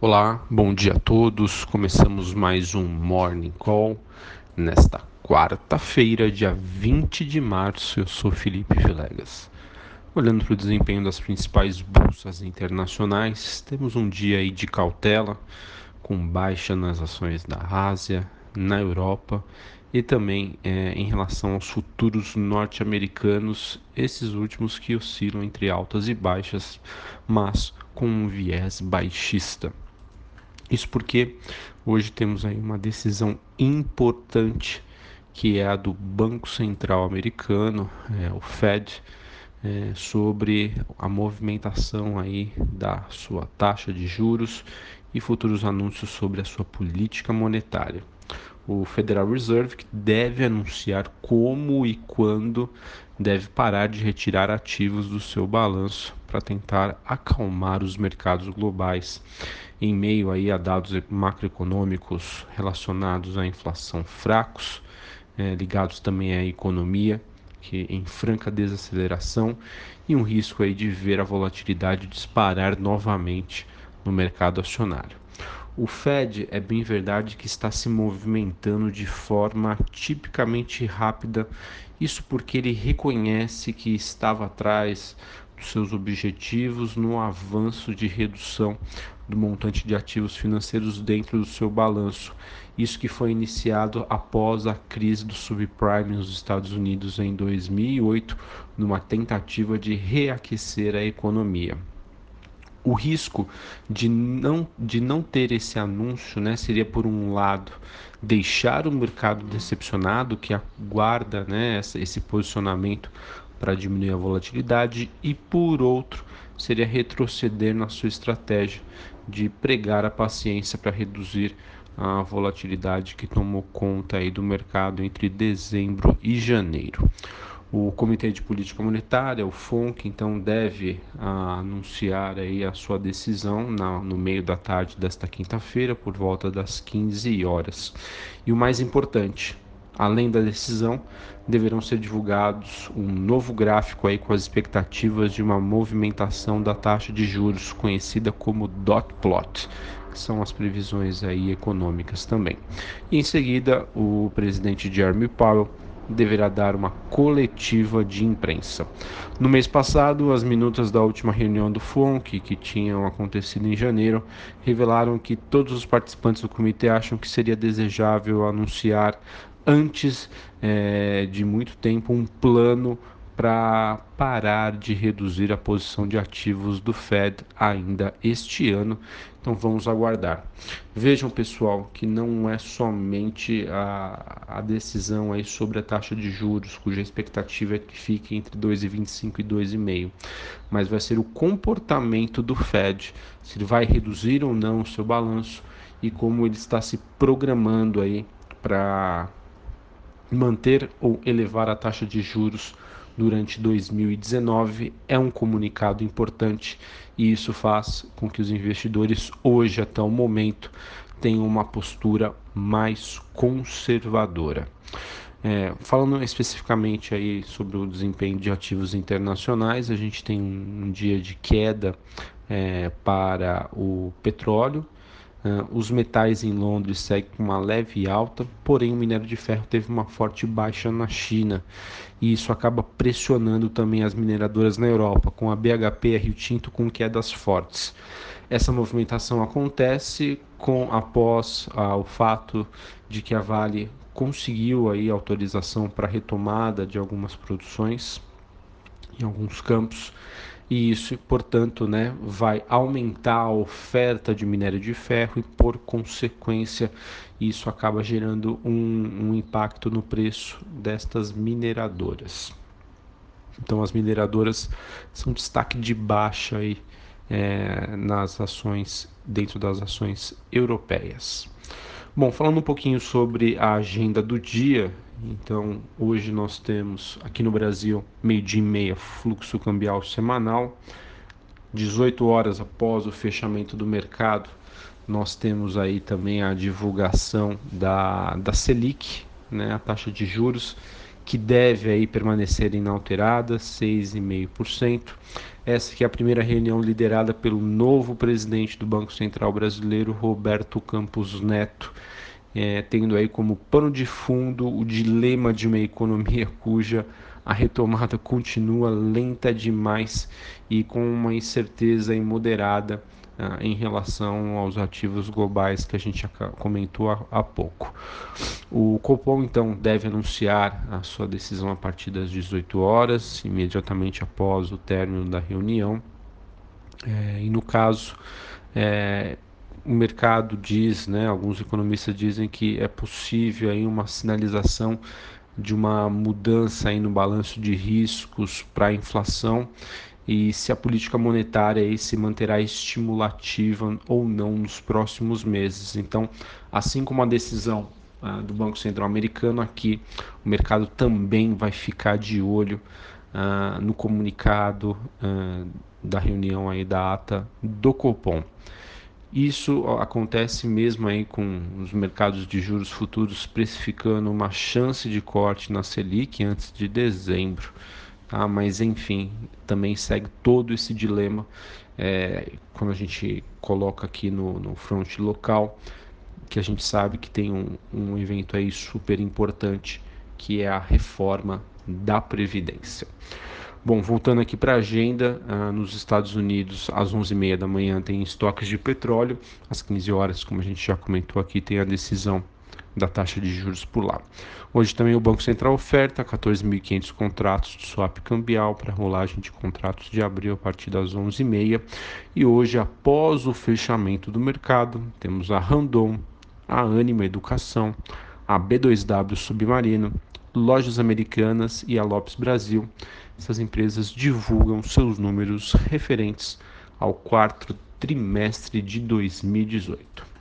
Olá, bom dia a todos. Começamos mais um Morning Call nesta quarta-feira, dia 20 de março. Eu sou Felipe Vilegas. Olhando para o desempenho das principais bolsas internacionais, temos um dia aí de cautela, com baixa nas ações da Ásia, na Europa e também é, em relação aos futuros norte-americanos, esses últimos que oscilam entre altas e baixas, mas com um viés baixista. Isso porque hoje temos aí uma decisão importante que é a do Banco Central Americano, é, o Fed, é, sobre a movimentação aí da sua taxa de juros e futuros anúncios sobre a sua política monetária. O Federal Reserve deve anunciar como e quando deve parar de retirar ativos do seu balanço para tentar acalmar os mercados globais em meio aí a dados macroeconômicos relacionados à inflação fracos, é, ligados também à economia, que em franca desaceleração, e um risco aí de ver a volatilidade disparar novamente no mercado acionário. O Fed é bem verdade que está se movimentando de forma tipicamente rápida, isso porque ele reconhece que estava atrás dos seus objetivos no avanço de redução do montante de ativos financeiros dentro do seu balanço. Isso que foi iniciado após a crise do subprime nos Estados Unidos em 2008, numa tentativa de reaquecer a economia o risco de não, de não ter esse anúncio né, seria, por um lado, deixar o mercado decepcionado, que aguarda né, esse posicionamento para diminuir a volatilidade, e, por outro, seria retroceder na sua estratégia de pregar a paciência para reduzir a volatilidade que tomou conta aí do mercado entre dezembro e janeiro. O Comitê de Política Monetária, o FONC, então deve ah, anunciar aí a sua decisão na, no meio da tarde desta quinta-feira, por volta das 15 horas. E o mais importante, além da decisão, deverão ser divulgados um novo gráfico aí com as expectativas de uma movimentação da taxa de juros, conhecida como dot plot, que são as previsões aí econômicas também. E em seguida, o presidente Jeremy Powell deverá dar uma coletiva de imprensa. No mês passado, as minutas da última reunião do FONC, que tinham acontecido em janeiro, revelaram que todos os participantes do comitê acham que seria desejável anunciar antes é, de muito tempo um plano para parar de reduzir a posição de ativos do Fed ainda este ano. Então vamos aguardar. Vejam, pessoal, que não é somente a, a decisão aí sobre a taxa de juros, cuja expectativa é que fique entre 2,25 e 2,5, mas vai ser o comportamento do Fed, se ele vai reduzir ou não o seu balanço e como ele está se programando aí para manter ou elevar a taxa de juros durante 2019 é um comunicado importante e isso faz com que os investidores hoje até o momento tenham uma postura mais conservadora. É, falando especificamente aí sobre o desempenho de ativos internacionais, a gente tem um dia de queda é, para o petróleo, os metais em Londres seguem com uma leve alta, porém o minério de ferro teve uma forte baixa na China e isso acaba pressionando também as mineradoras na Europa, com a BHP e a Rio Tinto com quedas fortes. Essa movimentação acontece com após uh, o fato de que a Vale conseguiu aí autorização para retomada de algumas produções em alguns campos e isso, portanto, né, vai aumentar a oferta de minério de ferro e, por consequência, isso acaba gerando um, um impacto no preço destas mineradoras. Então, as mineradoras são destaque de baixa aí, é, nas ações, dentro das ações europeias. Bom, falando um pouquinho sobre a agenda do dia, então, hoje nós temos aqui no Brasil, meio-dia e meia, fluxo cambial semanal. 18 horas após o fechamento do mercado, nós temos aí também a divulgação da, da Selic, né, a taxa de juros, que deve aí permanecer inalterada, 6,5%. Essa que é a primeira reunião liderada pelo novo presidente do Banco Central Brasileiro, Roberto Campos Neto, é, tendo aí como pano de fundo o dilema de uma economia cuja a retomada continua lenta demais e com uma incerteza imoderada uh, em relação aos ativos globais que a gente comentou há, há, pouco. O Copom então deve anunciar a sua decisão a partir das 18 horas, imediatamente após o término da reunião. É, e no caso, é, o mercado diz, né, alguns economistas dizem que é possível aí uma sinalização de uma mudança aí no balanço de riscos para a inflação e se a política monetária aí se manterá estimulativa ou não nos próximos meses. Então, assim como a decisão uh, do Banco Central Americano, aqui o mercado também vai ficar de olho uh, no comunicado uh, da reunião aí da ata do Copom. Isso acontece mesmo aí com os mercados de juros futuros precificando uma chance de corte na Selic antes de dezembro. Tá? Mas enfim, também segue todo esse dilema é, quando a gente coloca aqui no, no front local, que a gente sabe que tem um, um evento aí super importante, que é a reforma da Previdência. Bom, voltando aqui para a agenda, uh, nos Estados Unidos, às 11h30 da manhã tem estoques de petróleo, às 15 horas, como a gente já comentou aqui, tem a decisão da taxa de juros por lá. Hoje também o Banco Central oferta 14.500 contratos de swap cambial para rolagem de contratos de abril a partir das 11h30. E hoje, após o fechamento do mercado, temos a Randon, a Anima Educação, a B2W Submarino, Lojas Americanas e a Lopes Brasil. Essas empresas divulgam seus números referentes ao quarto trimestre de 2018.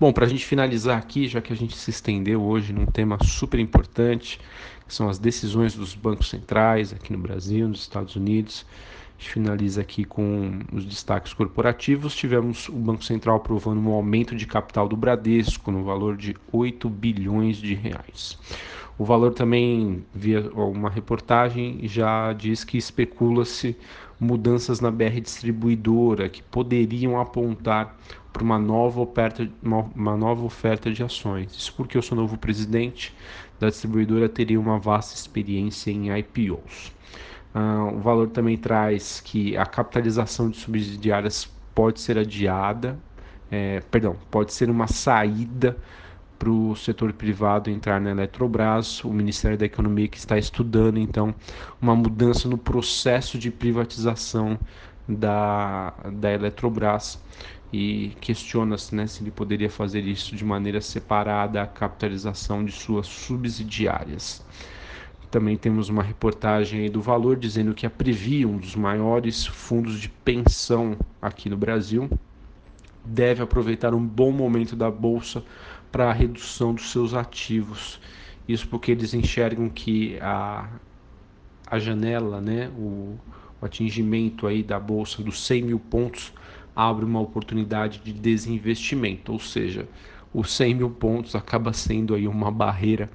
Bom, para a gente finalizar aqui, já que a gente se estendeu hoje num tema super importante, que são as decisões dos bancos centrais aqui no Brasil, nos Estados Unidos. A gente finaliza aqui com os destaques corporativos. Tivemos o Banco Central aprovando um aumento de capital do Bradesco no valor de 8 bilhões de reais. O valor também, via uma reportagem, já diz que especula-se mudanças na BR distribuidora que poderiam apontar para uma nova oferta, uma, uma, nova oferta de ações. Isso porque eu sou novo presidente da distribuidora, teria uma vasta experiência em IPOs. Uh, ah, o valor também traz que a capitalização de subsidiárias pode ser adiada, é, perdão, pode ser uma saída para o setor privado entrar na Eletrobras, o Ministério da Economia que está estudando então uma mudança no processo de privatização da, da Eletrobras e questiona-se né, se ele poderia fazer isso de maneira separada a capitalização de suas subsidiárias. Também temos uma reportagem do Valor dizendo que a Previ, um dos maiores fundos de pensão aqui no Brasil, deve aproveitar um bom momento da bolsa para a redução dos seus ativos. Isso porque eles enxergam que a, a janela, né, o, o atingimento aí da bolsa dos 100 mil pontos abre uma oportunidade de desinvestimento, ou seja, os 100 mil pontos acaba sendo aí uma barreira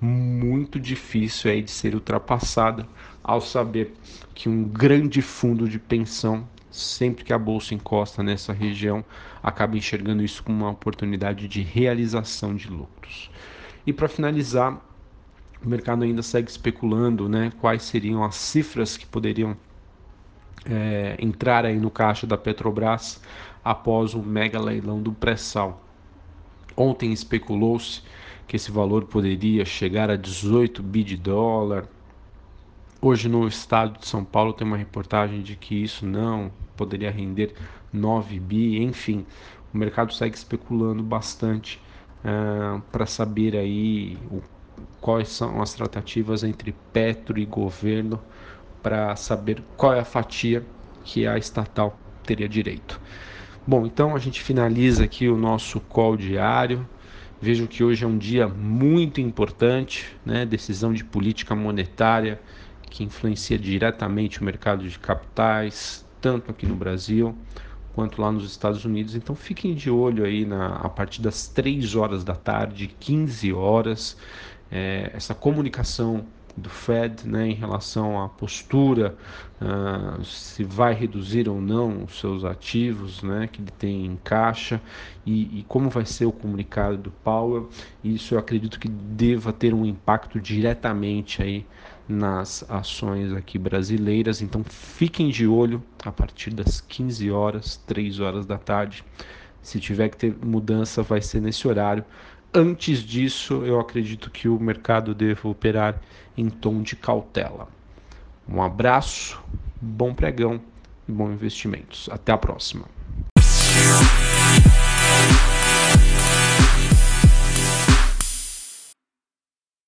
muito difícil aí de ser ultrapassada ao saber que um grande fundo de pensão sempre que a bolsa encosta nessa região, acaba enxergando isso como uma oportunidade de realização de lucros. E para finalizar, o mercado ainda segue especulando né, quais seriam as cifras que poderiam é, entrar aí no caixa da Petrobras após o mega leilão do pré-sal. Ontem especulou-se que esse valor poderia chegar a 18 bi de dólar, Hoje no estado de São Paulo tem uma reportagem de que isso não poderia render 9 bi, enfim, o mercado segue especulando bastante uh, para saber aí o, quais são as tratativas entre Petro e governo para saber qual é a fatia que a estatal teria direito. Bom, então a gente finaliza aqui o nosso call diário. Vejo que hoje é um dia muito importante, né? Decisão de política monetária que influencia diretamente o mercado de capitais, tanto aqui no Brasil quanto lá nos Estados Unidos. Então fiquem de olho aí na, a partir das 3 horas da tarde, 15 horas. é, essa comunicação do Fed né, em relação à postura, uh, se vai reduzir ou não os seus ativos né, que ele tem em caixa e, e, como vai ser o comunicado do Powell. Isso eu acredito que deva ter um impacto diretamente aí nas ações aqui brasileiras. Então fiquem de olho a partir das 15 horas, 3 horas da tarde. Se tiver que ter mudança, vai ser nesse horário. Antes disso, eu acredito que o mercado deve operar em tom de cautela. Um abraço, bom pregão e bons investimentos. Até a próxima.